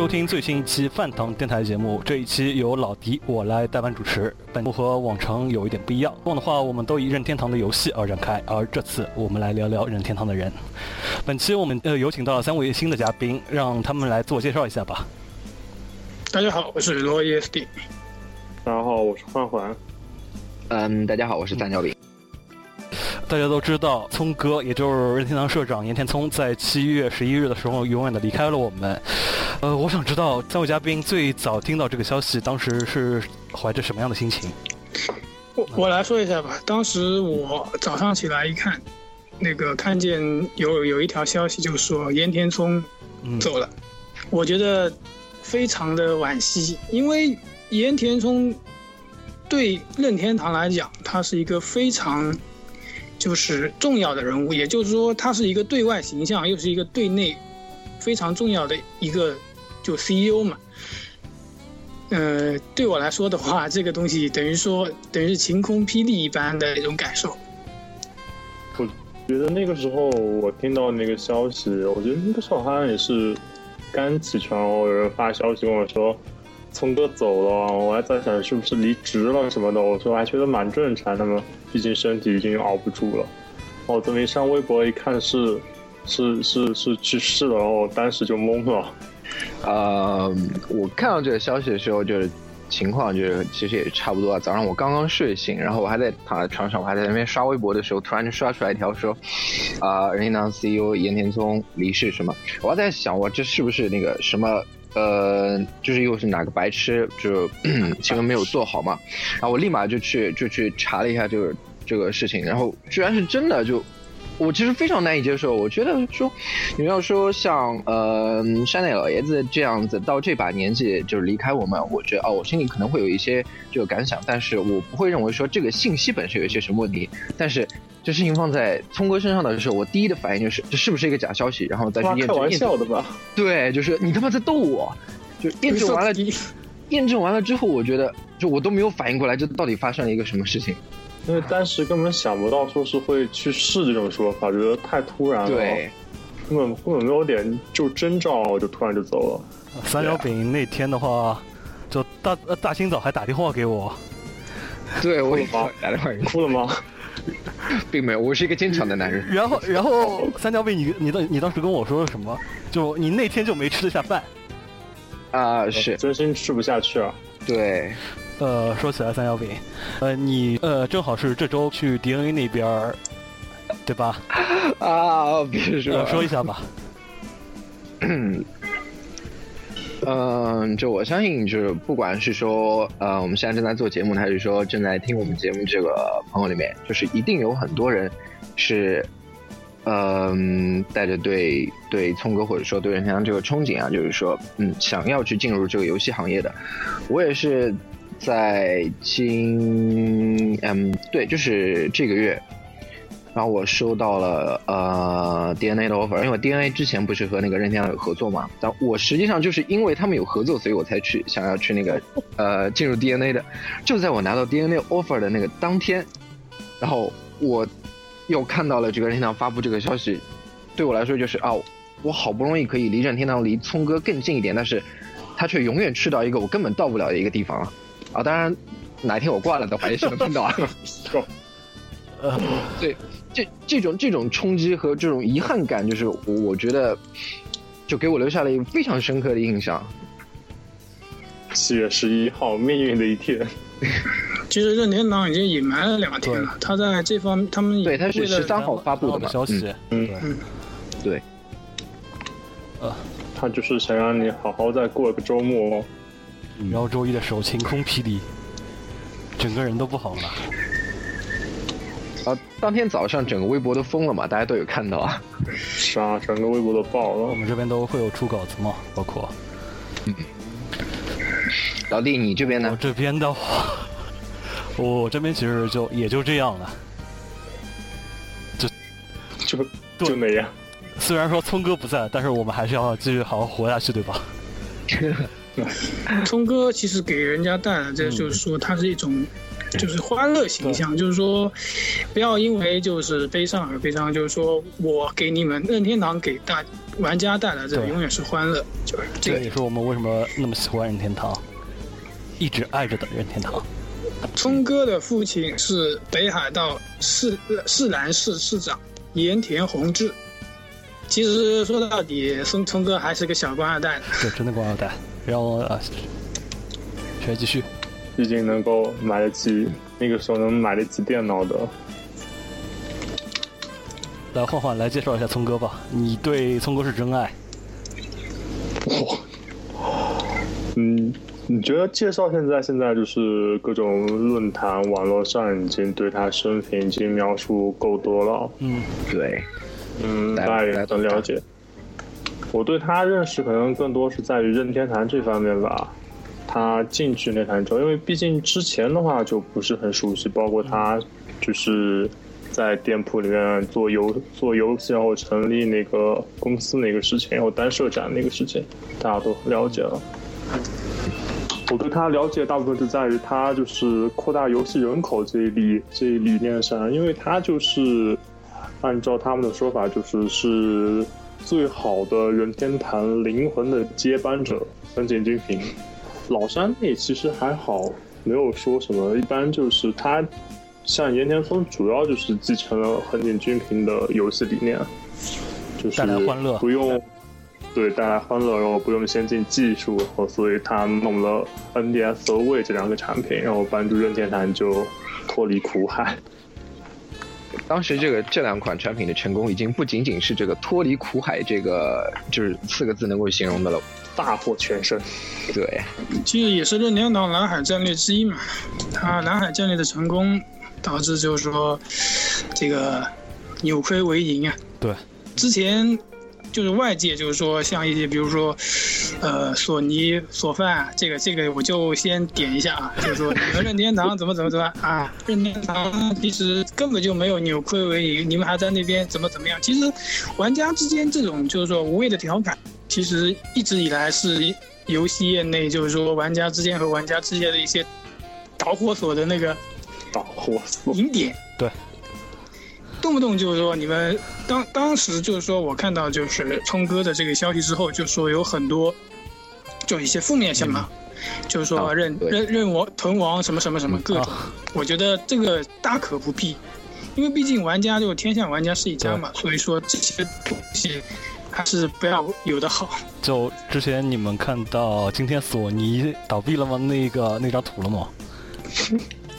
收听最新一期饭堂电台节目。这一期由老迪我来代班主持。本部和往常有一点不一样，以往的话我们都以任天堂的游戏而展开，而这次我们来聊聊任天堂的人。本期我们呃有请到了三位新的嘉宾，让他们来自我介绍一下吧。大家好，我是罗 ESD。大家好，我是焕焕。嗯，大家好，我是三角饼。大家都知道，聪哥也就是任天堂社长岩田聪，在七月十一日的时候永远的离开了我们。呃，我想知道三位嘉宾最早听到这个消息，当时是怀着什么样的心情？我我来说一下吧。当时我早上起来一看，那个看见有有一条消息，就说岩田聪走了，我觉得非常的惋惜，因为岩田聪对任天堂来讲，他是一个非常就是重要的人物，也就是说，他是一个对外形象，又是一个对内非常重要的一个。就 CEO 嘛，呃，对我来说的话，这个东西等于说等于是晴空霹雳一般的一种感受。我觉得那个时候我听到那个消息，我觉得那个时候好像也是刚起床，有人发消息跟我说聪哥走了，我还在想是不是离职了什么的，我说还觉得蛮正常的嘛，毕竟身体已经熬不住了。我这么一上微博一看是是是是去世了，然后当时就懵了。呃，我看到这个消息的时候，就是情况就是其实也差不多。早上我刚刚睡醒，然后我还在躺在床上，我还在那边刷微博的时候，突然就刷出来一条说，啊，任天堂 CEO 岩田聪离世什么。我还在想，我这是不是那个什么？呃，就是又是哪个白痴就 新闻没有做好嘛？然后我立马就去就去查了一下这个这个事情，然后居然是真的就。我其实非常难以接受，我觉得说，你要说像呃山内老爷子这样子到这把年纪就是离开我们，我觉得哦，我心里可能会有一些这个感想，但是我不会认为说这个信息本身有一些什么问题。但是这事情放在聪哥身上的时候，我第一的反应就是这是不是一个假消息，然后再去验证。开玩笑的吧？对，就是你他妈在逗我，就验证完了，验证完了之后，我觉得就我都没有反应过来，这到底发生了一个什么事情。因为当时根本想不到说是会去试这种说法，觉得太突然了，对，根本根本没有点就征兆，就突然就走了。三角饼那天的话，就大大清早还打电话给我，对我也打电话，哭了吗？并没有，我是一个坚强的男人。然后然后三角饼，你你当你当时跟我说了什么？就你那天就没吃得下饭啊？是真心吃不下去啊？对。呃，说起来三角饼，呃，你呃正好是这周去 DNA 那边儿，对吧？啊，别说，说一下吧。嗯，就我相信，就是不管是说呃我们现在正在做节目，还是说正在听我们节目这个朋友里面，就是一定有很多人是嗯带着对对聪哥或者说对任天堂这个憧憬啊，就是说嗯想要去进入这个游戏行业的，我也是。在今嗯对，就是这个月，然后我收到了呃 DNA 的 offer，因为 DNA 之前不是和那个任天堂有合作嘛，但我实际上就是因为他们有合作，所以我才去想要去那个 呃进入 DNA 的。就在我拿到 DNA offer 的那个当天，然后我又看到了这个任天堂发布这个消息，对我来说就是啊，我好不容易可以离任天堂离聪哥更近一点，但是他却永远去到一个我根本到不了的一个地方啊！当然，哪一天我挂了的话，也是能碰到啊。呃，对，这这种这种冲击和这种遗憾感，就是我我觉得，就给我留下了一个非常深刻的印象。七月十一号，命运的一天。其实任天堂已经隐瞒了两天了，他在这方他们对他是十三号发布的消息，嗯嗯，对，呃，他就是想让你好好再过个周末，然后周一的时候晴空霹雳，整个人都不好了。啊，当天早上整个微博都疯了嘛，大家都有看到啊，是啊，整个微博都爆了。我们这边都会有出稿子嘛，包括，嗯，老弟，你这边呢？我这边的话。我这边其实就也就这样了，就就就那样。虽然说聪哥不在，但是我们还是要继续好好活下去，对吧？聪哥其实给人家带来这就是说，他是一种就是欢乐形象，就是说不要因为就是悲伤而悲伤，就是说我给你们任天堂给大玩家带来的永远是欢乐，就是这也是我们为什么那么喜欢任天堂，一直爱着的任天堂。聪哥的父亲是北海道市市南市市长盐田弘志。其实说到底，聪聪哥还是个小官二代。对，真的官二代。然后啊，再继续。毕竟能够买得起，那个时候能买得起电脑的。来，换换来介绍一下聪哥吧。你对聪哥是真爱。哇，嗯。你觉得介绍现在现在就是各种论坛网络上已经对他生平已经描述够多了。嗯，对，嗯，大家也都了解。我对他认识可能更多是在于任天堂这方面吧。他进去那台之后，因为毕竟之前的话就不是很熟悉，包括他就是在店铺里面做游做游戏，然后成立那个公司那个事情，然后单社长那个事情，大家都了解了。我对他了解大部分是在于他就是扩大游戏人口这一理这一理念上，因为他就是按照他们的说法，就是是最好的任天堂灵魂的接班者横井军平。老山内其实还好，没有说什么，一般就是他像岩田聪，主要就是继承了横井军平的游戏理念，就是不用。对，带来欢乐，然后不用先进技术，然后所以他弄了 NDS 和 w 这两个产品，然后帮助任天堂就脱离苦海。当时这个这两款产品的成功，已经不仅仅是这个脱离苦海这个就是四个字能够形容的了，大获全胜。对，其实也是任天堂蓝海战略之一嘛。它蓝海战略的成功，导致就是说这个扭亏为盈啊。对，之前。就是外界就是说，像一些比如说，呃，索尼、索范，这个这个我就先点一下啊，就是说你们任天堂怎么怎么怎么啊，任天堂其实根本就没有扭亏为盈，你们还在那边怎么怎么样？其实玩家之间这种就是说无谓的调侃，其实一直以来是游戏业内就是说玩家之间和玩家之间的一些导火索的那个导火索引点。对。动不动就是说你们当当时就是说我看到就是聪哥的这个消息之后，就说有很多就一些负面新闻，就是说认认认王屯王什么什么什么各种，我觉得这个大可不必，因为毕竟玩家就天下玩家是一家嘛，所以说这些东西还是不要有的好。就之前你们看到今天索尼倒闭了吗？那个那张图了吗？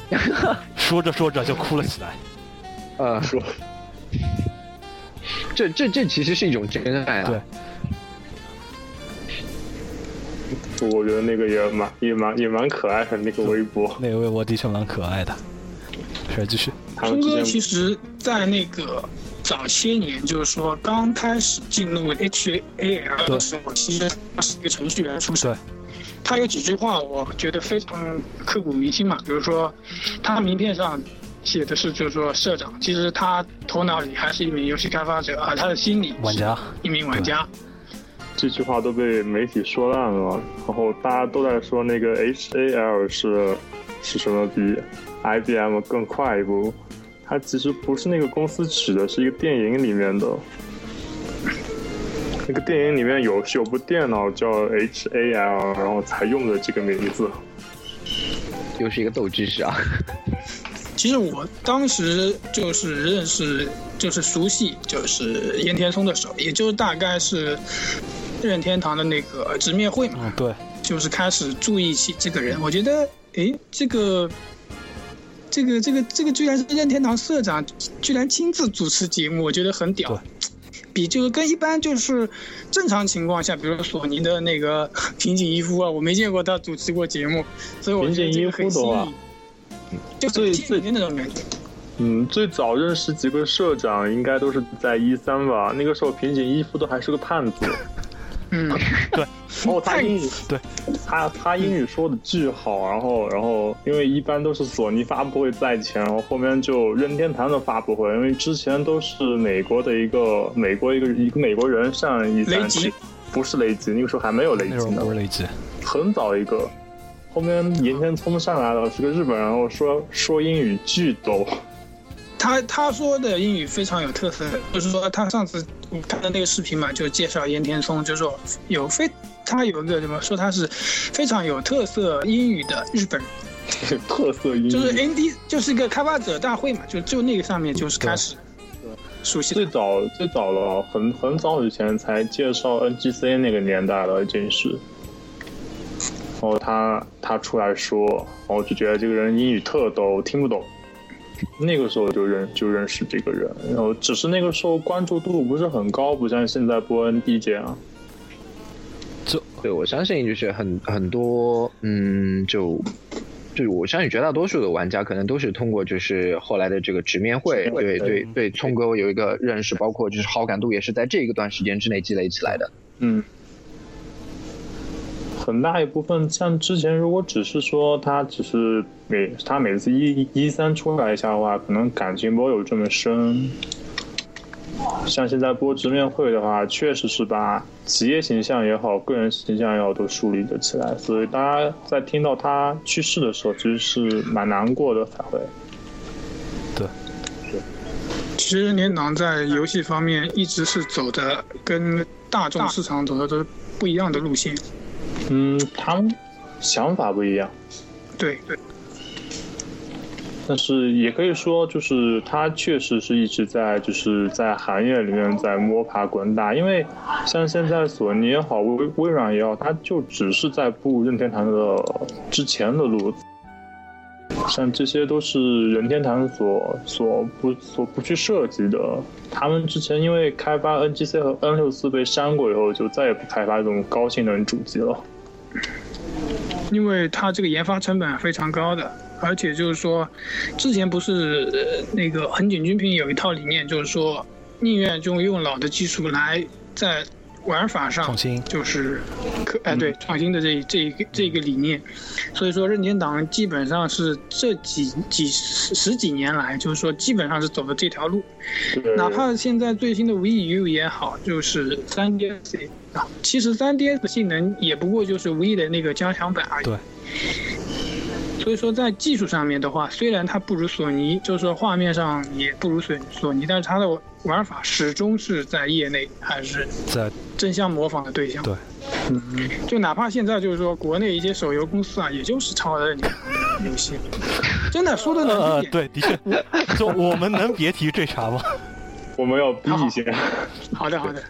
说着说着就哭了起来。啊，说，这这这其实是一种真爱啊！对，我觉得那个也蛮也蛮也蛮可爱的，那个微博，那个微博的确蛮可爱的。是，继续。聪哥其实，在那个早些年，就是说刚开始进入 H A L 的时候，其实他是一个程序员出身。他有几句话，我觉得非常刻骨铭心嘛。比如说，他名片上。写的是，就是说社长，其实他头脑里还是一名游戏开发者啊，他的心里玩家，一名玩家。这句话都被媒体说烂了，然后大家都在说那个 H A L 是是什么比 I B M 更快一步，它其实不是那个公司取的，是一个电影里面的。那个电影里面有是有部电脑叫 H A L，然后才用的这个名字。又是一个斗知识啊！其实我当时就是认识，就是熟悉，就是燕天松的时候，也就是大概是任天堂的那个直面会嘛。嗯，对。就是开始注意起这个人，我觉得，哎，这个，这个，这个，这个居然是任天堂社长，居然亲自主持节目，我觉得很屌。比就是跟一般就是正常情况下，比如说索尼的那个 平井一夫啊，我没见过他主持过节目，所以我觉得这个很新颖，就最最那种感觉。嗯，最早认识几个社长应该都是在一三吧，那个时候平井一夫都还是个胖子。嗯，对。然 后他英语，对，他他英语说的巨好，然后然后因为一般都是索尼发布会在前，然后后面就任天堂的发布会，因为之前都是美国的一个美国一个一个美国人上一三级，不是雷吉，那个时候还没有雷吉呢，不是雷吉，很早一个，后面岩田聪上来了，是个日本人，然后说说英语巨逗。他他说的英语非常有特色，就是说他上次看的那个视频嘛，就介绍岩田聪，就说有非他有一个什么说他是非常有特色英语的日本人，特色英语。就是 N D 就是一个开发者大会嘛，就就那个上面就是开始熟悉最早最早了，很很早以前才介绍 N G C 那个年代了，已经是，然后他他出来说，然后就觉得这个人英语特逗，听不懂。那个时候就认就认识这个人，然后只是那个时候关注度不是很高，不像现在波恩 D 这样。就对我相信就是很很多嗯，就就我相信绝大多数的玩家可能都是通过就是后来的这个直面会，对对对，聪哥有一个认识，包括就是好感度也是在这一个段时间之内积累起来的。嗯。很大一部分，像之前如果只是说他只是每他每次一一三出来一下的话，可能感情没有这么深。像现在播直面会的话，确实是把企业形象也好，个人形象也好都树立了起来，所以大家在听到他去世的时候，其实是蛮难过的才会。对，其实任天堂在游戏方面一直是走的跟大众市场走的都是不一样的路线。嗯，他们想法不一样，对对，但是也可以说，就是他确实是一直在就是在行业里面在摸爬滚打，因为像现在索尼也好，微微软也好，他就只是在步任天堂的之前的路，像这些都是任天堂所所不所不去涉及的。他们之前因为开发 NGC 和 N 六四被删过以后，就再也不开发这种高性能主机了。因为它这个研发成本非常高的，而且就是说，之前不是那个恒景军品有一套理念，就是说宁愿就用老的技术来在玩法上创新，就是可哎对创新的这这一个这个理念，所以说任天堂基本上是这几几十十几年来，就是说基本上是走的这条路，哪怕现在最新的 Wii U 也好，就是三 DS 啊。其实三 DS 的性能也不过就是 V 的那个加强版而已。对。所以说在技术上面的话，虽然它不如索尼，就是说画面上也不如索索尼，但是它的玩法始终是在业内还是在争相模仿的对象。对。嗯。就哪怕现在就是说国内一些手游公司啊，也就是抄的游戏。真的说的难听点。对，的确。就我们能别提这茬吗？我们要逼一些。好的，好的。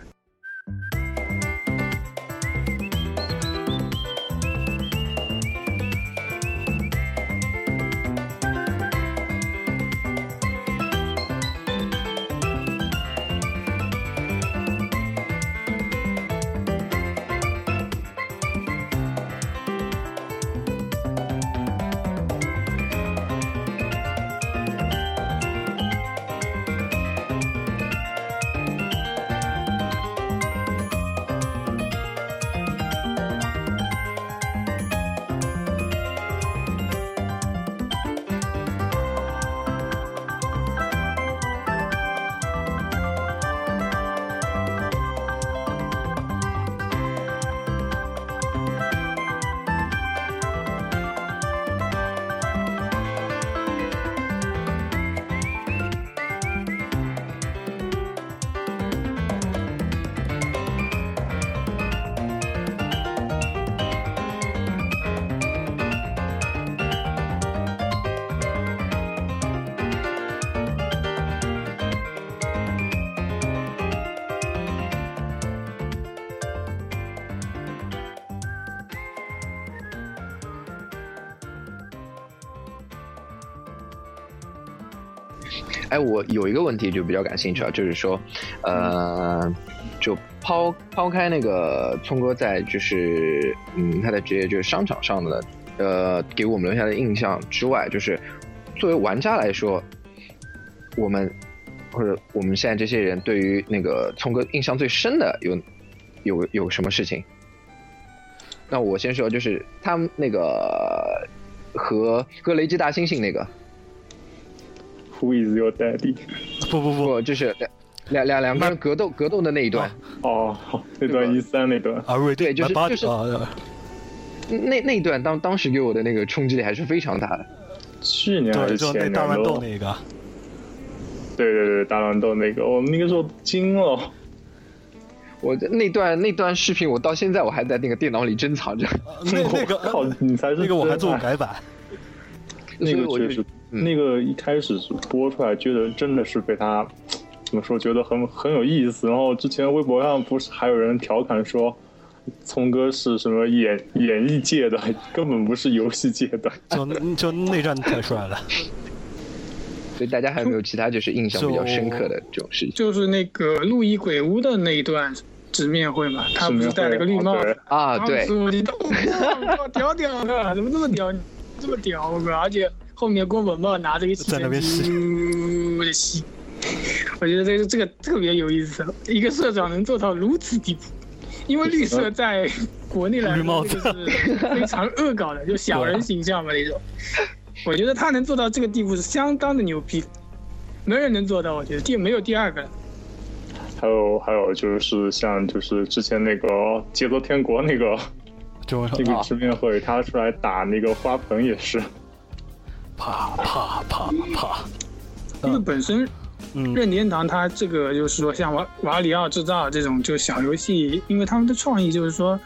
哎，我有一个问题就比较感兴趣啊，就是说，呃，就抛抛开那个聪哥在就是嗯他的职业就是商场上的呃给我们留下的印象之外，就是作为玩家来说，我们或者我们现在这些人对于那个聪哥印象最深的有有有什么事情？那我先说，就是他们那个和和雷吉大猩猩那个。Who is your daddy？不不不，就是两两两个人格斗格斗的那一段。哦，那段一三那段。啊，对，就是就是。那那一段当当时给我的那个冲击力还是非常大的。去年还是前年？大乱斗那个。对对对，大乱斗那个，我们那个时候惊了。我那段那段视频，我到现在我还在那个电脑里珍藏着。那那个靠，你才是那个我还做过改版。那个确实。那个一开始是播出来，觉得真的是被他怎么说，觉得很很有意思。然后之前微博上不是还有人调侃说，聪哥是什么演演艺界的，根本不是游戏界的。就就内战太帅了。所以大家还有没有其他就是印象比较深刻的这种事情？就是那个路易鬼屋的那一段直面会嘛，他不是戴了个绿帽子啊？对。屌屌的，怎么这么屌？这么屌哥，而且。后面郭本茂拿着一吸尘器，我的吸，我觉得这个这个特别有意思，一个社长能做到如此地步，因为绿色在国内来说就是非常恶搞的，就小人形象嘛那种。我觉得他能做到这个地步是相当的牛逼，没人能做到，我觉得第没有第二个了。还有还有就是像就是之前那个节奏天国那个这个直面会，他出来打那个花盆也是。啪啪啪啪！因为本身，任天堂它这个就是说，像瓦瓦里奥制造这种就小游戏，因为他们的创意就是说，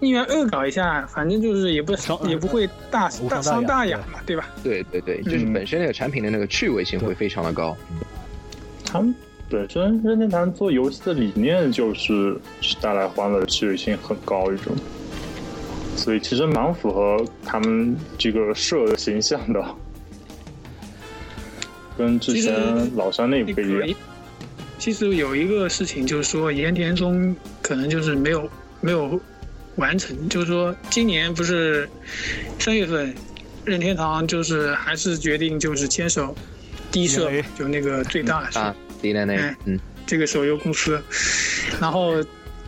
宁愿恶搞一下，反正就是也不也不会大大伤大雅嘛，对吧？对对对，就是本身那个产品的那个趣味性会非常的高。他们本身任天堂做游戏的理念就是带来欢乐，趣味性很高一种，所以其实蛮符合他们这个社的形象的。跟之前老三那不一样。其实有一个事情，就是说岩田中可能就是没有没有完成，就是说今年不是三月份，任天堂就是还是决定就是牵手低社，就那个最大啊，低的那个，嗯，这个手游公司，然后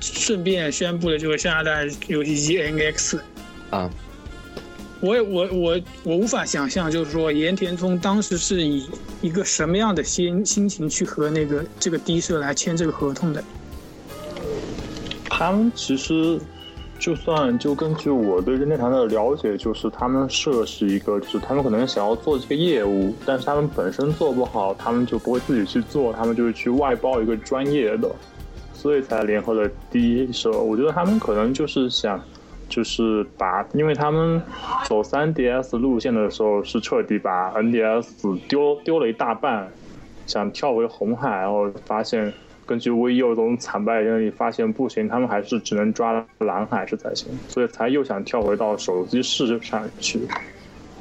顺便宣布了就是下一代游戏机 NX 啊。我也我我我无法想象，就是说岩田聪当时是以一个什么样的心心情去和那个这个低社来签这个合同的。他们其实就算就根据我对任天堂的了解，就是他们社是一个，就是他们可能想要做这个业务，但是他们本身做不好，他们就不会自己去做，他们就是去外包一个专业的，所以才联合了低社。我觉得他们可能就是想。就是把，因为他们走 3DS 路线的时候是彻底把 NDS 丢丢了一大半，想跳回红海，然后发现根据 VU 这种惨败经历，发现不行，他们还是只能抓蓝海是才行，所以才又想跳回到手机市场去，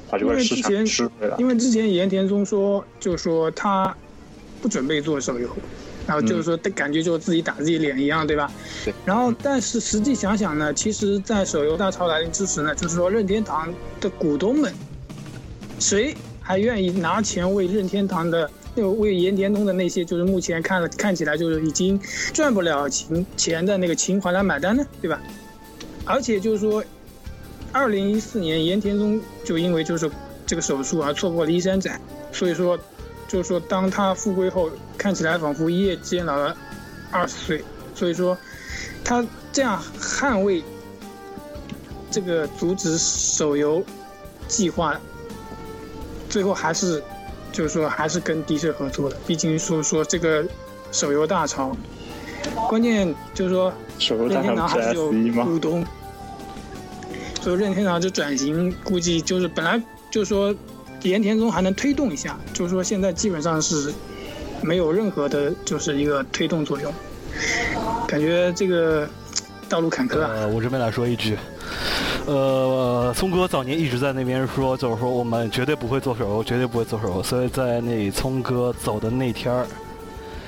把这块市场吃回来。因为之前岩田聪说，就说他不准备做手游。然后就是说，感觉就自己打自己脸一样，对吧？对。然后，但是实际想想呢，其实，在手游大潮来临之时呢，就是说，任天堂的股东们，谁还愿意拿钱为任天堂的、为岩田东的那些，就是目前看了看起来就是已经赚不了钱钱的那个情怀来买单呢？对吧？而且就是说，二零一四年岩田东就因为就是这个手术而错过了一山展，所以说。就是说，当他复归后，看起来仿佛一夜之间老了二十岁。所以说，他这样捍卫这个阻止手游计划，最后还是就是说还是跟 D 社合作的。毕竟说说这个手游大潮，关键就是说任天堂还是有股东，所以任天堂这转型估计就是本来就是说。岩田中还能推动一下，就是说现在基本上是没有任何的，就是一个推动作用，感觉这个道路坎坷啊。呃，我这边来说一句，呃，聪哥早年一直在那边说，就是说我们绝对不会做手游，绝对不会做手游。所以在那聪哥走的那天儿，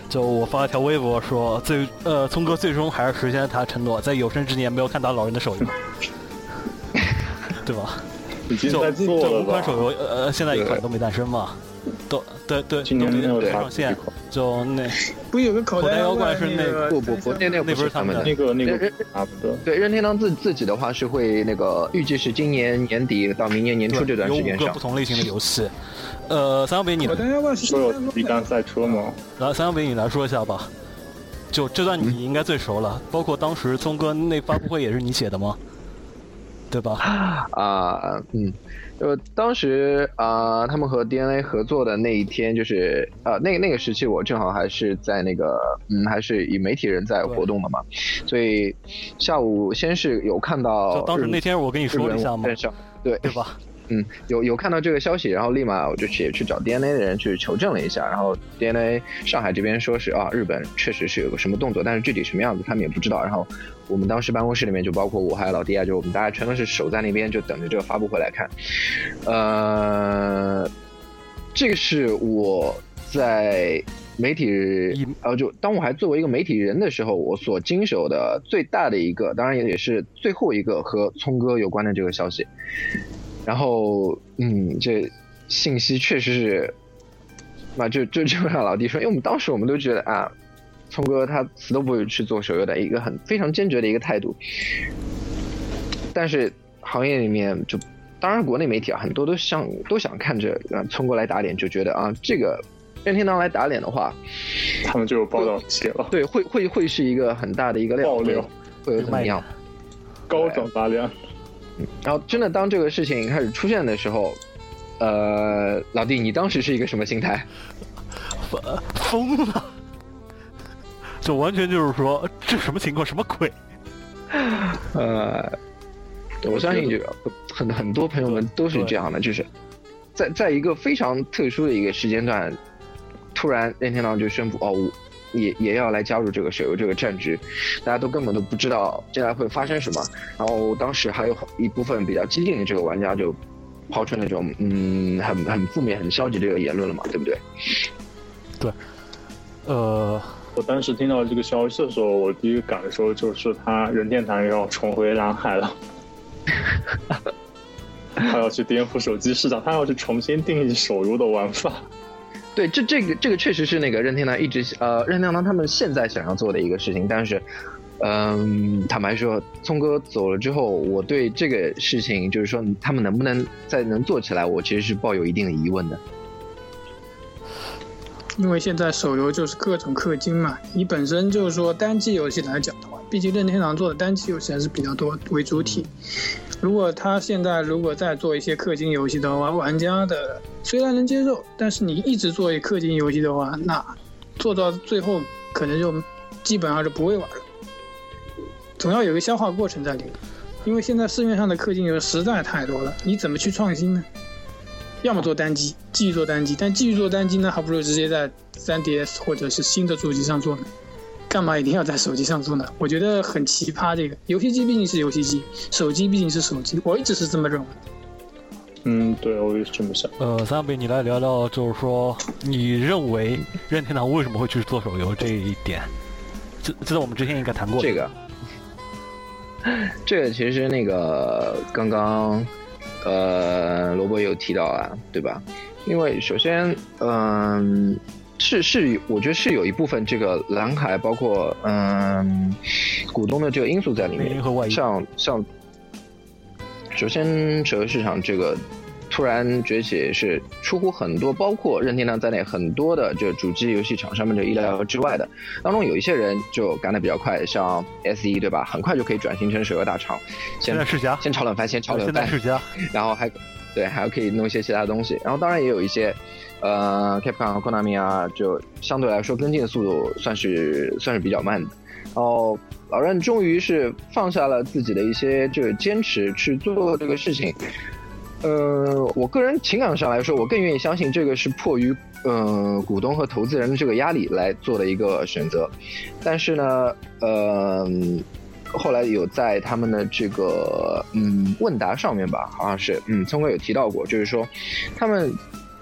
就我发了条微博说，最呃，聪哥最终还是实现了他承诺，在有生之年没有看到老人的手游，对吧？已经就在做这了？五款手游，呃，现在一款都没诞生嘛，都对对，今年都没没有上线，就那 不有个口口袋妖怪是那那个不不不，那那那不是他们的。那个那个任差不多。对，任天堂自自己的话是会那个预计是今年年底到明年年初这段有时间上五个不。同类型的游戏。呃，三幺北你口袋妖怪是说有皮干赛车吗？来，三幺北你来说一下吧。就这段你应该最熟了，包括当时聪哥那发布会也是你写的吗？对吧？啊，嗯，呃，当时啊、他们和 DNA 合作的那一天，就是呃，那那个时期，我正好还是在那个，嗯，还是以媒体人在活动的嘛，所以下午先是有看到就当时那天我跟你说了一下嘛网，站上，对对吧？嗯，有有看到这个消息，然后立马我就去去找 DNA 的人去求证了一下，然后 DNA 上海这边说是啊，日本确实是有个什么动作，但是具体什么样子他们也不知道。然后我们当时办公室里面就包括我还有老弟啊，就我们大家全都是守在那边，就等着这个发布会来看。呃，这个是我在媒体呃，就当我还作为一个媒体人的时候，我所经手的最大的一个，当然也是最后一个和聪哥有关的这个消息。然后，嗯，这信息确实是，那就就就让老弟说，因为我们当时我们都觉得啊，聪哥他死都不会去做手游的一个很非常坚决的一个态度。但是行业里面就，当然国内媒体啊，很多都想都想看着啊聪哥来打脸，就觉得啊这个任天堂来打脸的话，他们就有报道写了，对，会会会是一个很大的一个料，爆料会有怎么样？高转发量。然后真的当这个事情开始出现的时候，呃，老弟，你当时是一个什么心态？疯了！就完全就是说，这什么情况？什么鬼？呃，我相信这个很很多朋友们都是这样的，就是在在一个非常特殊的一个时间段，突然任天堂就宣布哦，我也也要来加入这个手游这个战局，大家都根本都不知道接下来会发生什么。然后当时还有一部分比较激进的这个玩家就抛出那种嗯很很负面、很消极的这个言论了嘛，对不对对？呃，我当时听到这个消息的时候，我第一个感受就是他任天堂要重回蓝海了，他要去颠覆手机市场，他要去重新定义手游的玩法。对，这这个这个确实是那个任天堂一直呃任天堂他们现在想要做的一个事情，但是，嗯，坦白说，聪哥走了之后，我对这个事情就是说他们能不能再能做起来，我其实是抱有一定的疑问的。因为现在手游就是各种氪金嘛，你本身就是说单机游戏来讲的话，毕竟任天堂做的单机游戏还是比较多为主体。如果他现在如果再做一些氪金游戏的话，玩家的虽然能接受，但是你一直做一氪金游戏的话，那做到最后可能就基本上是不会玩了，总要有个消化过程在里面。因为现在市面上的氪金游戏实在太多了，你怎么去创新呢？要么做单机，继续做单机，但继续做单机呢，还不如直接在 3DS 或者是新的主机上做呢。干嘛一定要在手机上做呢？我觉得很奇葩。这个游戏机毕竟是游戏机，手机毕竟是手机，我一直是这么认为。嗯，对，我也是这么想。呃，三亚北，你来聊聊，就是说，你认为任天堂为什么会去做手游这一点？这这在我们之前应该谈过。这个，这个其实那个刚刚，呃，罗伯有提到啊，对吧？因为首先，嗯、是是，我觉得是有一部分这个蓝海，包括嗯、股东的这个因素在里面。像像，首先整个市场这个突然崛起是出乎很多，包括任天堂在内很多的这主机游戏厂商们的意料之外的。当中有一些人就赶得比较快，像 S E 对吧？很快就可以转型成手游大厂，先现在世嘉，先炒冷饭，先炒冷饭，现在世嘉，然后还对，还可以弄一些其他东西。然后当然也有一些，呃，Capcom 和 Konami 啊，就相对来说跟进的速度算是算是比较慢的。然后老任终于是放下了自己的一些这个坚持去做这个事情。呃，我个人情感上来说，我更愿意相信这个是迫于呃股东和投资人的这个压力来做的一个选择。但是呢，呃，后来有在他们的这个嗯问答上面吧，好像是嗯聪哥有提到过，就是说他们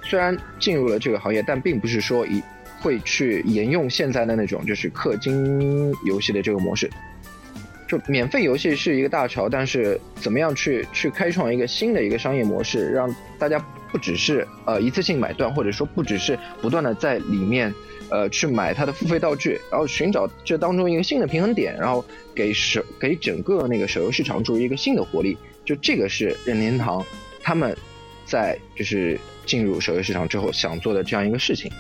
虽然进入了这个行业，但并不是说一会去沿用现在的那种就是氪金游戏的这个模式。就免费游戏是一个大潮，但是怎么样去去开创一个新的一个商业模式，让大家不只是呃一次性买断，或者说不只是不断的在里面呃去买它的付费道具，然后寻找这当中一个新的平衡点，然后给手给整个那个手游市场注入一个新的活力。就这个是任天堂他们在就是进入手游市场之后想做的这样一个事情。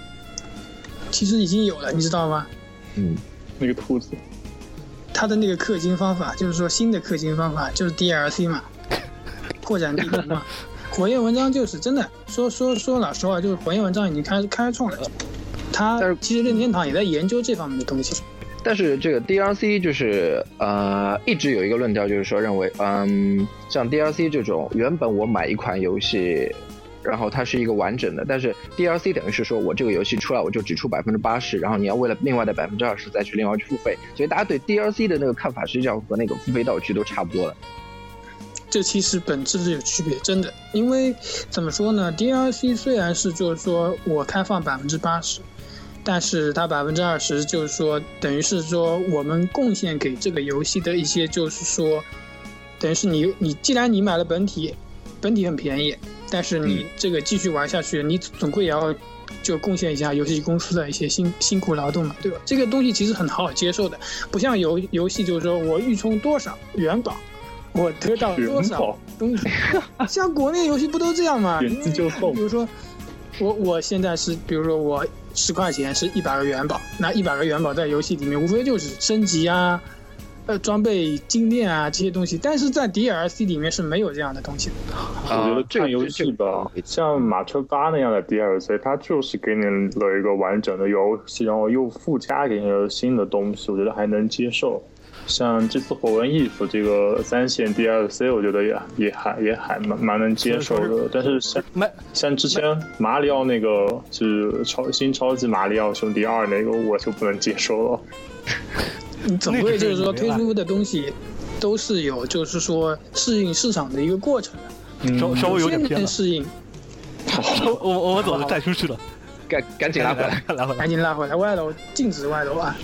其实已经有了，你知道吗？嗯，那个兔子。他的那个氪金方法，就是说新的氪金方法就是 DLC 嘛，扩展地图嘛。火焰文章就是真的说说说老实话，就是火焰文章已经开开创了。他其实任天堂也在研究这方面的东西。但是这个 DLC 就是呃一直有一个论调，就是说认为嗯像 DLC 这种原本我买一款游戏。然后它是一个完整的，但是 DLC 等于是说我这个游戏出来我就只出百分之八十，然后你要为了另外的百分之二十再去另外去付费，所以大家对 DLC 的那个看法实际上和那个付费道具都差不多的。这其实本质是有区别，真的，因为怎么说呢？DLC 虽然是就是说我开放百分之八十，但是它百分之二十就是说等于是说我们贡献给这个游戏的一些就是说，等于是你你既然你买了本体，本体很便宜。但是你这个继续玩下去，你总归也要就贡献一下游戏公司的一些辛辛苦劳动嘛，对吧？这个东西其实很好接受的，不像游游戏就是说我预充多少元宝，我得到多少东西，像国内游戏不都这样吗？就送。比如说我我现在是，比如说我十块钱是一百个元宝，那一百个元宝在游戏里面无非就是升级啊。呃，装备精炼啊，这些东西，但是在 DLC 里面是没有这样的东西的。我觉得这个游戏吧，像马车八那样的 DLC，它就是给你了一个完整的游戏，然后又附加给你了新的东西，我觉得还能接受。像这次火纹 if 这个三线 DLC，我觉得也也还也还蛮蛮能接受的。但是像像之前马里奥那个是超新超级马里奥兄弟二那个，我就不能接受了。总归就是说，推出的东西都是有，就是说适应市场的一个过程的。稍稍微有点偏适应。我我们走了，带出去了，赶赶紧拉回来，拉回来，赶紧拉回来，外楼禁止外楼啊！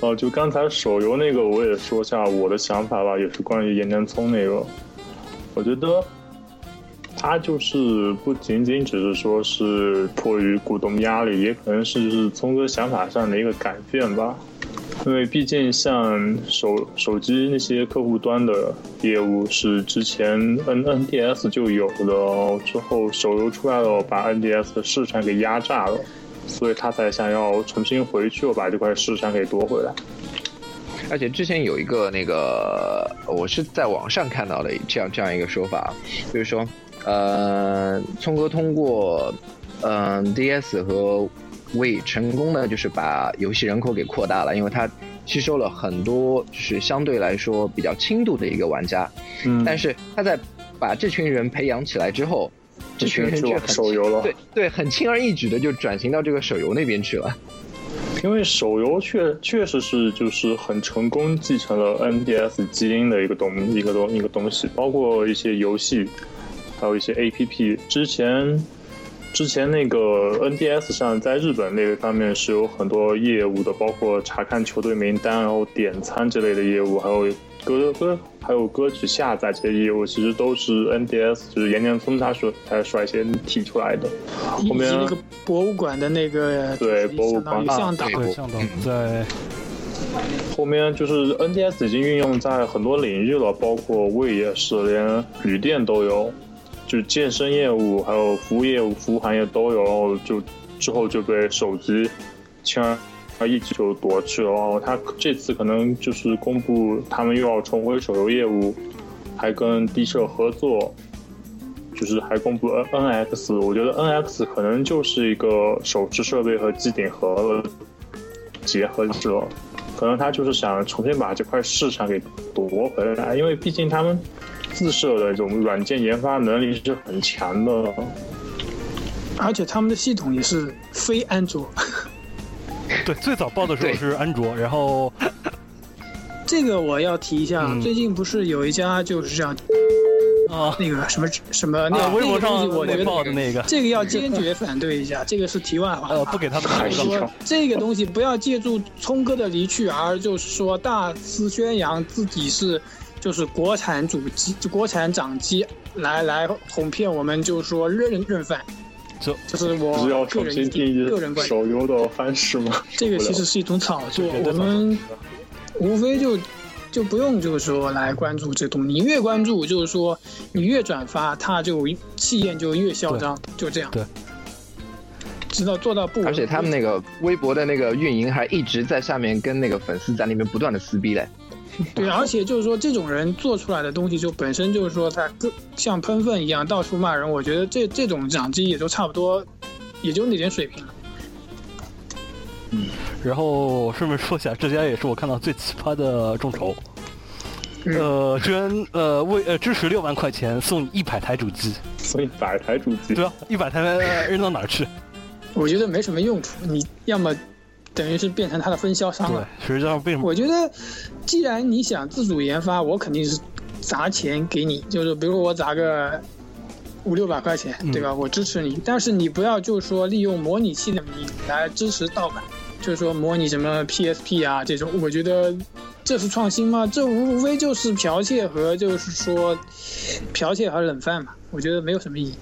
哦，就刚才手游那个，我也说下我的想法吧，也是关于岩田聪那个。我觉得他就是不仅仅只是说是迫于股东压力，也可能是是聪哥想法上的一个改变吧。因为毕竟像手手机那些客户端的业务是之前 N N D S 就有的，之后手游出来了，把 N D S 的市场给压榨了，所以他才想要重新回去，把这块市场给夺回来。而且之前有一个那个，我是在网上看到的这样这样一个说法，就是说，呃，聪哥通过嗯 D S 和为成功的就是把游戏人口给扩大了，因为它吸收了很多就是相对来说比较轻度的一个玩家，嗯，但是他在把这群人培养起来之后，这群人就手游了，对对，很轻而易举的就转型到这个手游那边去了，因为手游确确实是就是很成功继承了 NDS 基因的一个东一个东一个东西，包括一些游戏，还有一些 APP 之前。之前那个 NDS 上，在日本那个方面是有很多业务的，包括查看球队名单，然后点餐之类的业务，还有歌歌，还有歌曲下载这些业务，其实都是 NDS 就是岩田聪他说他率先提出来的。后面那个博物馆的那个对博物馆向导，对向导在后面就是 NDS 已经运用在很多领域了，包括卫也是，连旅店都有。就健身业务，还有服务业务、服务行业都有，然后就之后就被手机轻而易举就夺去了。然后他这次可能就是公布他们又要重回手游业务，还跟 D 社合作，就是还公布 N N X。我觉得 N X 可能就是一个手持设备和机顶盒的结合者，可能他就是想重新把这块市场给夺回来，因为毕竟他们。自设的这种软件研发能力是很强的，而且他们的系统也是非安卓。对，最早报的时候是安卓，然后 这个我要提一下，嗯。最近不是有一家就是这样啊。那个什么什么那啊，个微博上我觉得报的那个，这个要坚决反对一下，这个是题外话。呃，不给他们说这个东西不要借助聪哥的离去而就是说大肆宣扬自己是就是国产主机、国产掌机来来哄骗我们，就是说认认饭。这这是我个人新定义个人观点，手游的方式吗？这个其实是一种炒作，我们无非就就不用就是说来关注这东西，你越关注就是说你越转发，它就气焰就越嚣张，就这样。对。直到做到不，而且他们那个微博的那个运营还一直在下面跟那个粉丝在那边不断的撕逼嘞。对，而且就是说，这种人做出来的东西，就本身就是说他各像喷粪一样到处骂人。我觉得这这种掌机也就差不多，也就那点水平了。然后顺便说一下，这家也是我看到最奇葩的众筹，嗯呃，捐呃为呃支持六万块钱送你一百台主机，所以百台主机对啊，一百台呃扔到哪儿去？我觉得没什么用处，你要么等于是变成他的分销商了。？我觉得，既然你想自主研发，我肯定是砸钱给你，就是比如我砸个五六百块钱，嗯对吧？我支持你，但是你不要就是说利用模拟器的名义来支持盗版，就是说模拟什么 PSP 啊这种，我觉得这是创新吗？这无无非就是剽窃和就是说剽窃和冷饭嘛，我觉得没有什么意义。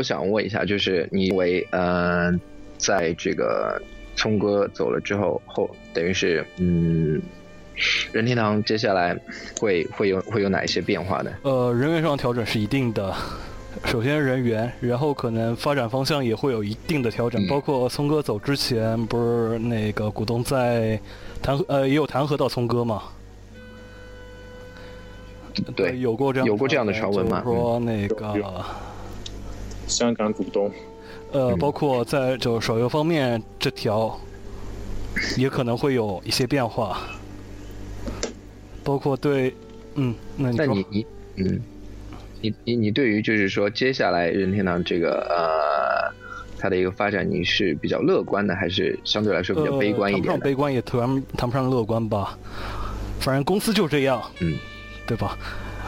我我想问一下，就是你认为呃，在这个聪哥走了之后后，等于是嗯，任天堂接下来会会有会有哪一些变化呢？呃，人员上调整是一定的。首先人员，然后可能发展方向也会有一定的调整，嗯包括聪哥走之前，不是那个股东在弹呃也有弹劾到聪哥嘛？对，有过这样有过这样的传闻吗就是说那个有香港股东呃，嗯包括在就手游方面这条，也可能会有一些变化，包括对，嗯，那你说那你你嗯，你你你对于就是说接下来任天堂这个呃它的一个发展，你是比较乐观的，还是相对来说比较悲观一呃、谈不点的？上悲观，也谈谈不上乐观吧。反正公司就这样，嗯，对吧？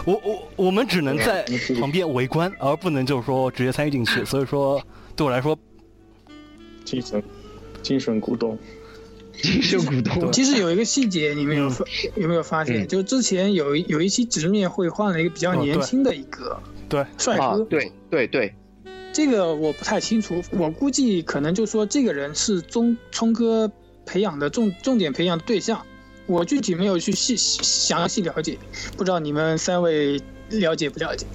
我我我们只能在嗯旁边围观，而不能就是说直接参与进去。所以说，对我来说，精神精神股东，精神股东其实有一个细节，你们有嗯。发、有没有发现？嗯。就之前有一有一期直面会换了一个比较年轻的一个对，帅哥，啊，对对对，这个我不太清楚，我估计可能就说这个人是中聪哥培养的重重点培养的对象，我具体没有去细详细了解，不知道你们三位了解不了解？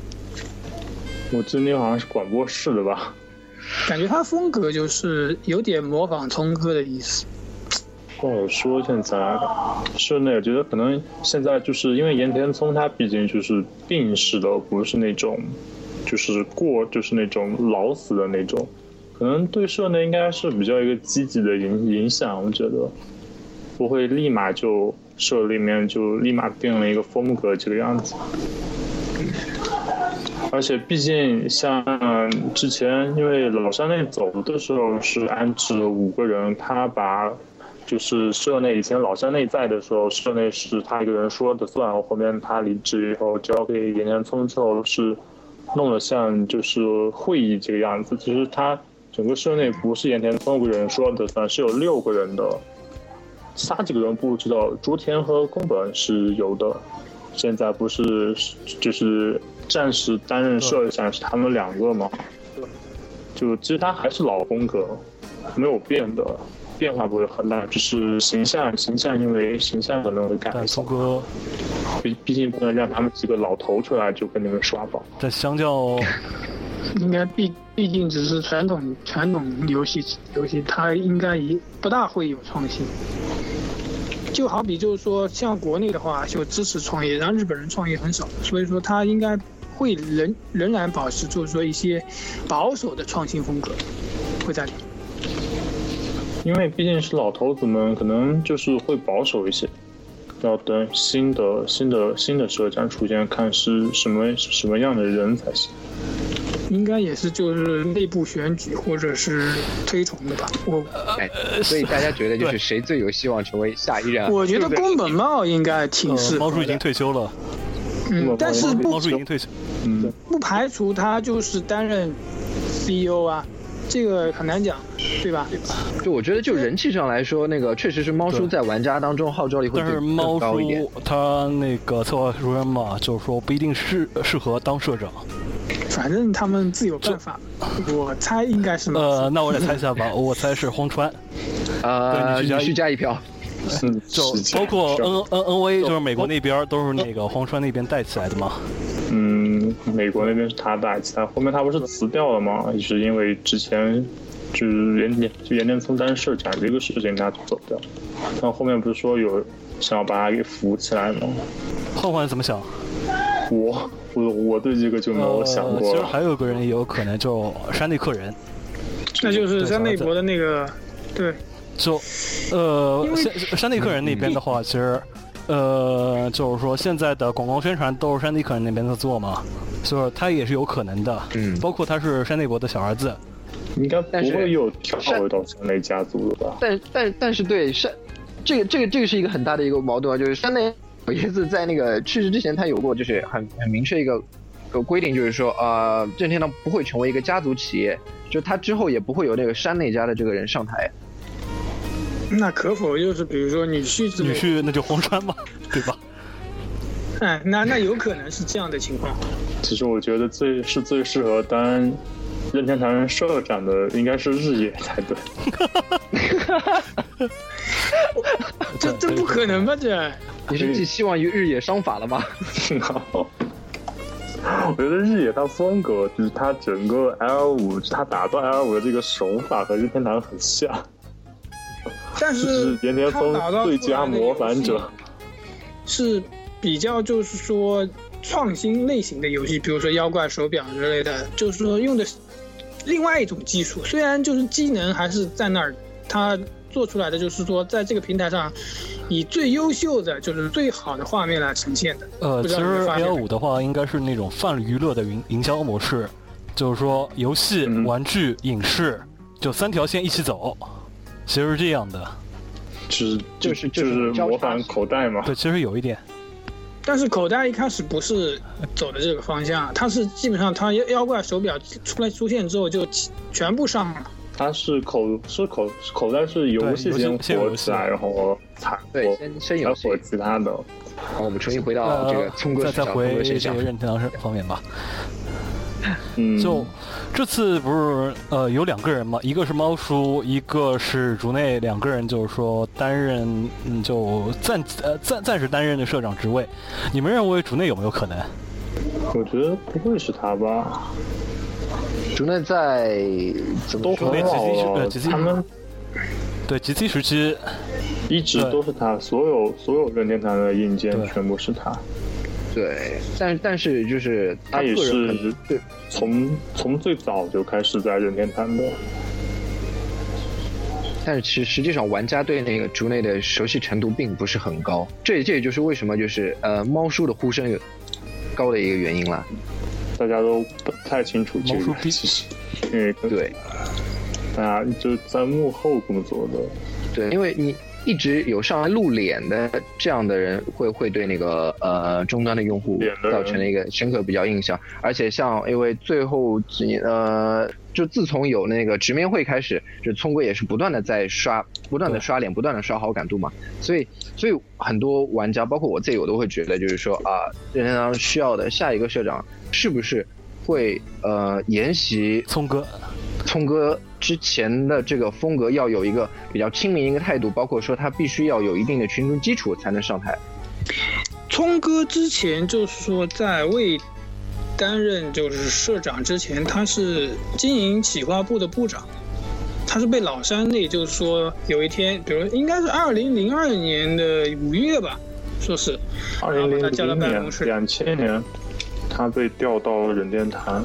我记得那好像是广播室的吧？感觉他风格就是有点模仿聪哥的意思。不好说，现在是那我觉得可能现在就是因为岩田聪他毕竟就是病逝的，不是那种就是过就是那种老死的那种，可能对社内应该是比较一个积极的影影响，我觉得不会立马就社里面就立马变了一个风格这个样子。而且毕竟像之前，因为老山内走的时候是安置了五个人，他把就是社内以前老山内在的时候，社内是他一个人说的算，后面他离职以后交给岩田聪之后是弄得像就是会议这个样子。其实他整个社内不是岩田聪一个人说的算，是有六个人的，其他几个人不知道，竹田和宫本是有的。现在不是就是暂时担任社长是他们两个吗？就其实他还是老风格，没有变的，变化不会很大，只是形象形象因为形象可能会改一下。哥，毕毕竟不能让他们几个老头出来就跟你们刷榜。但相较，应该毕毕竟只是传统传统游戏游戏，它应该也不大会有创新。就好比就是说，像国内的话就支持创业，然后日本人创业很少，所以说他应该会仍仍然保持就是说一些保守的创新风格会在里。因为毕竟是老头子们，可能就是会保守一些，要等新的新的新的社长出现，看是什么什么样的人才行。应该也是就是内部选举或者是推崇的吧，我哎，所以大家觉得就是谁最有希望成为下一任？我觉得宫本茂应该挺适合。猫叔已经退休了，嗯，但是不猫叔已经退休，嗯，不排除他就是担任 CEO 啊，这个很难讲，对吧？就我觉得就人气上来说，那个确实是猫叔在玩家当中号召力会更高一点。他那个策划主任嘛，就是说不一定适适合当社长。反正他们自有办法，我猜应该是。呃，那我来猜一下吧，我猜是荒川。呃，你去加一票。就包括 N N N V，就是美国那边都是那个荒川那边带起来的嘛。嗯，美国那边是他带起来，后面他不是辞掉了吗？也是因为之前就是原年就原年从担社长这个事情他走掉，但后面不是说有想要把他给扶起来吗？换换怎么想？我。我我对这个就没有想过。其实还有个人也有可能，就山内克人，那就是山内博的那个，对，就呃山山内克人那边的话，其实呃就是说现在的广告宣传都是山内克人那边在做嘛，所以他也是有可能的。嗯，包括他是山内博的小儿子，应该不会有跳回到山内家族了吧？但但但是对山这个这个这个是一个很大的一个矛盾啊，就是山内。我爷子在那个去世之前，他有过就是很很明确一个个规定，就是说，呃，任天堂不会成为一个家族企业，就他之后也不会有那个山内家的这个人上台。那可否就是比如说女婿？女婿那就荒川嘛，对吧？哎，那那有可能是这样的情况。其实我觉得最是最适合当任天堂社长的应该是日野才对。这这不可能吧？这。你是寄希望于日野商法了吗？我觉得日野他风格就是他整个 L 五，他打断 L 五的这个手法和任天堂很像。但是岩田锋最佳模仿者，是比较就是说创新类型的游戏，比如说妖怪手表之类的，就是说用的另外一种技术，虽然就是技能还是在那儿，它做出来的就是说在这个平台上。以最优秀的就是最好的画面来呈现的。呃，其实 L 五的话，应该是那种泛娱乐的营营销模式，就是说游戏、玩具、影视，就三条线一起走，其实是这样的。就是就是就是模仿口袋嘛。对，其实有一点。但是口袋一开始不是走的这个方向，它是基本上它妖妖怪手表出来出现之后就全部上了。它是口是口口袋是游戏先火起来，然后才对先先有火其他的。好，我们重新回到这个聪哥再回这个任天堂方面吧。嗯，就这次不是呃有两个人嘛，一个是猫叔，一个是竹内，两个人就是说担任嗯就暂呃暂暂时担任的社长职位。你们认为竹内有没有可能？我觉得不会是他吧。竹内在怎么说？他们对 G C 时期一直都是他，所有所有任天堂的硬件全部是他。对，但但是就是他也是对，从从最早就开始在任天堂的。但是其实实际上玩家对那个竹内的熟悉程度并不是很高，这这也就是为什么就是呃猫叔的呼声高的一个原因了。大家都不太清楚这个，其实，因为对，大家就在幕后工作的，对，因为你一直有上来露脸的这样的人，会会对那个呃终端的用户造成了一个深刻比较印象。而且像因为最后几呃，就自从有那个直面会开始，就聪哥也是不断的在刷，不断的刷脸，不断的刷好感度嘛。所以所以很多玩家，包括我自己，我都会觉得就是说啊，任天堂需要的下一个社长是不是会呃沿袭聪哥。聪哥之前的这个风格要有一个比较亲民一个态度，包括说他必须要有一定的群众基础才能上台。聪哥之前就是说在未担任就是社长之前，他是经营企划部的部长，他是被老山那就是说有一天，比如应该是二零零二年的五月吧，说是二零零零年两千年，他被调到了任天堂。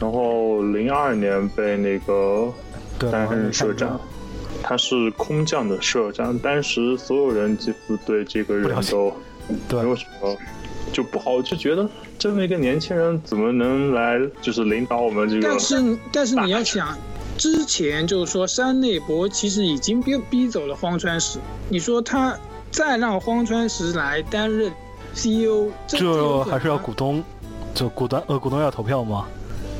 然后零二年被那个担任社长，他是空降的社长。当时所有人几乎对这个人都没有什么就不好，就觉得这么一个年轻人怎么能来就是领导我们这个？但是但是你要想，之前就是说山内博其实已经逼逼走了荒川石，你说他再让荒川石来担任 CEO，这还是要股东，就股东呃股东要投票吗？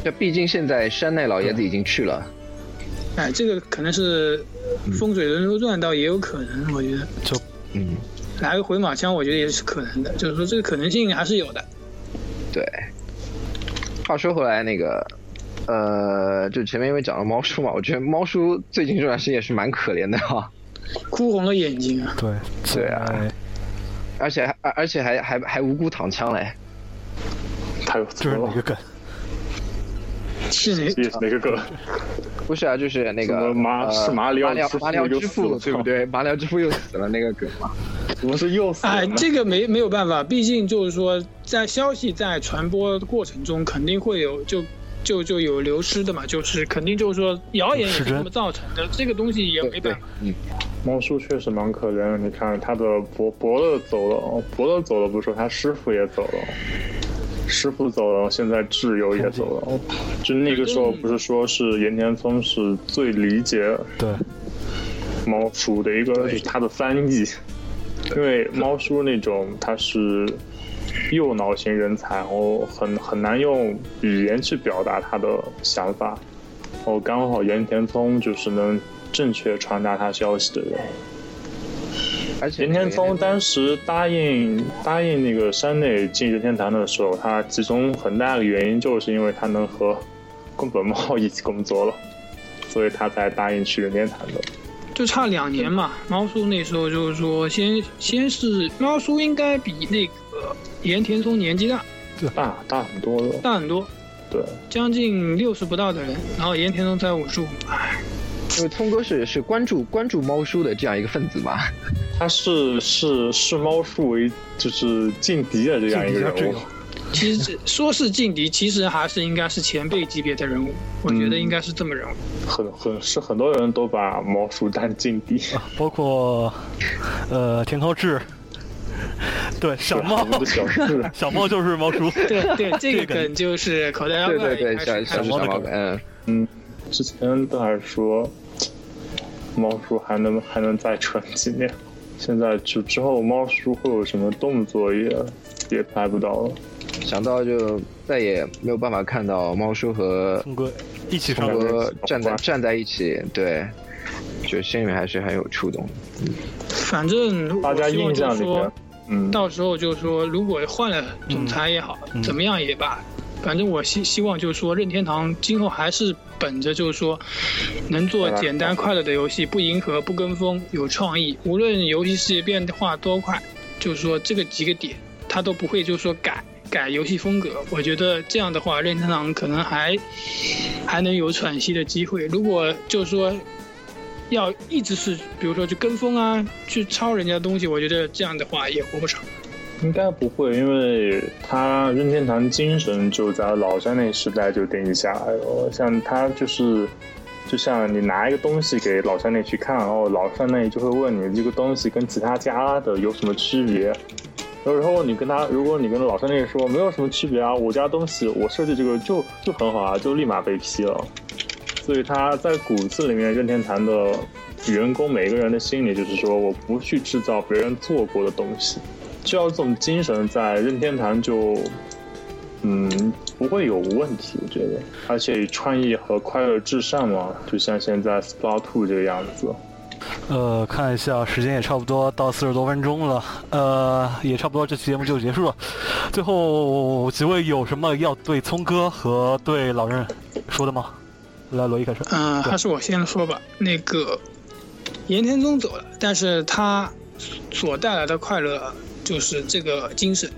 这毕竟现在山内老爷子已经去了，哎，这个可能是风水轮流转，倒也有可能，我觉得。就，嗯，来个回马枪，我觉得也是可能的，就是说这个可能性还是有的。对。话说回来，那个，呃，就前面因为讲了猫叔嘛，我觉得猫叔最近这段时间也是蛮可怜的哈，哭红了眼睛啊。对，对啊，而且还而且还还还无辜躺枪嘞。他有这是哪个梗？是哪哪个梗？不是啊，就是那个马是马里奥马里奥之父，对不对？马里奥之父又死了那个梗嘛？怎么是又死？哎，这个没没有办法，毕竟就是说，在消息在传播过程中，肯定会有就就就有流失的嘛，就是肯定就是说谣言也是这么造成的，这个东西也没办法。嗯，猫叔确实蛮可怜的，你看他的伯伯乐走了，伯乐走了不说，他师傅也走了。师傅走了，现在挚友也走了。就那个时候，不是说是岩田聪是最理解对猫叔的一个，就是他的翻译。因为猫叔那种他是右脑型人才，然后很很难用语言去表达他的想法。然后刚好岩田聪就是能正确传达他消息的人。任天聪当时答应答应那个山内进任天堂的时候，他其中很大的原因就是因为他能和宫本茂一起工作了，所以他才答应去任天堂的。就差两年嘛，猫叔那时候就是说，先先是猫叔应该比那个岩田聪年纪大，大大很多了，大很多，对，将近六十不到的人，然后岩田聪才五十五，唉。因为聪哥是是关注关注猫叔的这样一个分子嘛，他是是视猫叔为就是劲敌的这样一个人物。其实说是劲敌，其实还是应该是前辈级别的人物。我觉得应该是这么认为。很很是很多人都把猫叔当劲敌，包括呃田涛志，对 小猫小 小猫就是猫叔。对对，这个梗就是口袋妖怪，对对对，小小猫的梗，嗯嗯。之前都还说，猫叔还能还能再撑几年，现在就之后猫叔会有什么动作也也拍不到了。想到就再也没有办法看到猫叔和聪哥一起唱歌站在站在一起，对，就心里面还是很有触动。反正大家印象里面，嗯，到时候就是说，如果换了总裁也好，怎么样也罢。反正我希希望就是说，任天堂今后还是本着就是说，能做简单快乐的游戏，不迎合、不跟风，有创意。无论游戏世界变化多快，就是说这个几个点，他都不会就是说改改游戏风格。我觉得这样的话，任天堂可能还还能有喘息的机会。如果就是说要一直是比如说去跟风啊，去抄人家东西，我觉得这样的话也活不长。应该不会，因为他任天堂精神就在老山内时代就定义下来了。像他就是，就像你拿一个东西给老山内去看，然后老山内就会问你这个东西跟其他家的有什么区别。有时候你跟他，如果你跟老山内说没有什么区别啊，我家东西我设计这个就就很好啊，就立马被批了。所以他在骨子里面，任天堂的员工每个人的心里就是说，我不去制造别人做过的东西。只要这种精神在任天堂就，嗯，不会有问题，我觉得。而且以创意和快乐至上嘛，就像现在 Splatoon 这个样子。呃，看一下时间也差不多到四十多分钟了，呃，也差不多这期节目就结束了。最后几位有什么要对聪哥和对老任说的吗？来，罗伊开始。嗯，还是我先说吧。那个岩田宗走了，但是他所带来的快乐，就是这个精神，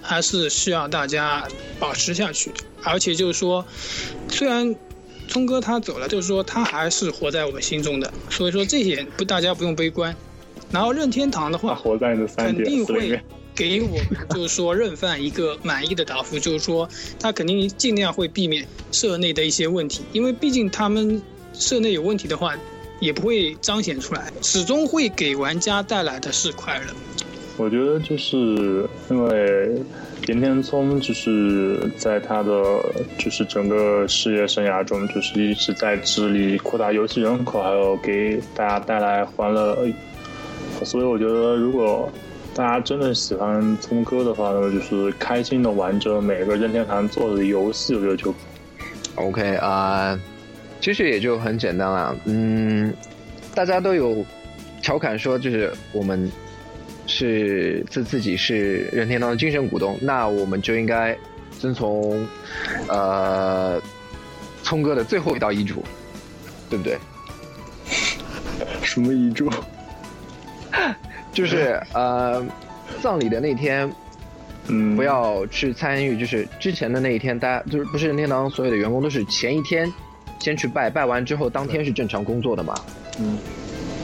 还是需要大家保持下去。而且就是说，虽然。聪哥他走了，就是说他还是活在我们心中的，所以说这点不大家不用悲观。然后任天堂的话，活在的肯定会给我们就是说任范一个满意的答复，就是说他肯定尽量会避免社内的一些问题，因为毕竟他们社内有问题的话，也不会彰显出来，始终会给玩家带来的是快乐。我觉得就是因为。岩田聪就是在他的就是整个事业生涯中，就是一直在致力扩大游戏人口，还有给大家带来欢乐。所以我觉得，如果大家真的喜欢聪哥的话呢，就是开心的玩着每个任天堂做的游戏，我觉得就 OK 啊。其实也就很简单了，嗯，大家都有调侃说，就是我们。是自自己是任天堂的精神股东，那我们就应该遵从呃聪哥的最后一道遗嘱，对不对？什么遗嘱？就是呃葬礼的那天，嗯，不要去参与，就是之前的那一天，大家就是不是任天堂所有的员工都是前一天先去拜拜完之后，当天是正常工作的嘛？嗯，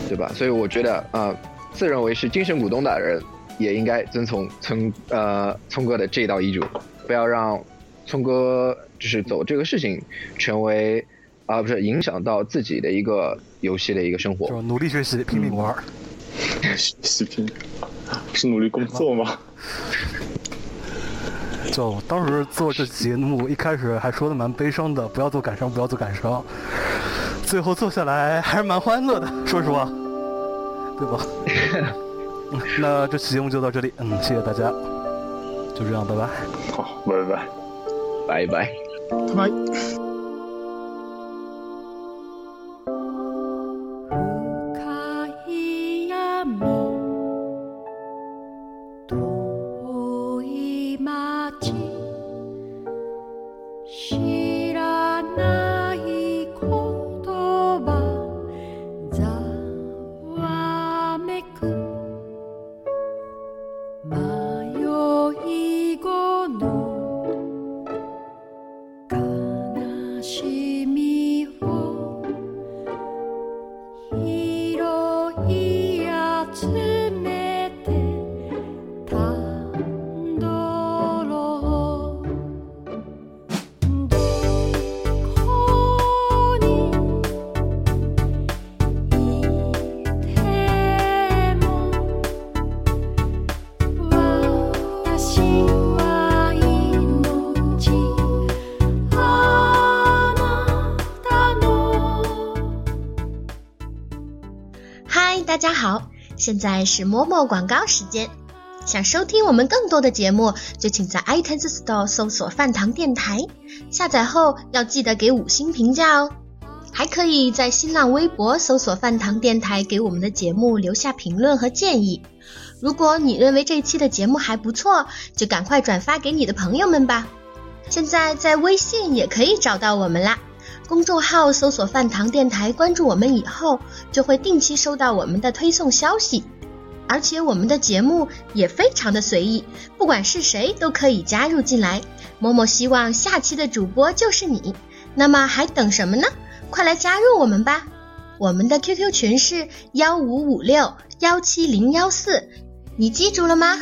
对吧？所以我觉得呃。自认为是精神股东的人，也应该遵从聪呃聪哥的这一道遗嘱，不要让聪哥就是走这个事情，成为啊不是影响到自己的一个游戏的一个生活。就努力学习，拼命玩。学习拼，是努力工作吗？就当时做这节目，一开始还说的蛮悲伤的，不要做感伤，不要做感伤。最后做下来还是蛮欢乐的，说实话。对吧？那这期节目就到这里，嗯，谢谢大家，就这样，拜拜。好，拜拜，拜拜，拜拜。现在是某某广告时间，想收听我们更多的节目，就请在 iTunes Store 搜索“饭堂电台”，下载后要记得给五星评价哦。还可以在新浪微博搜索“饭堂电台”，给我们的节目留下评论和建议。如果你认为这期的节目还不错，就赶快转发给你的朋友们吧。现在在微信也可以找到我们啦。公众号搜索“饭堂电台”，关注我们以后，就会定期收到我们的推送消息。而且我们的节目也非常的随意，不管是谁都可以加入进来。某某希望下期的主播就是你，那么还等什么呢？快来加入我们吧！我们的 QQ 群是幺五五六幺七零幺四，你记住了吗？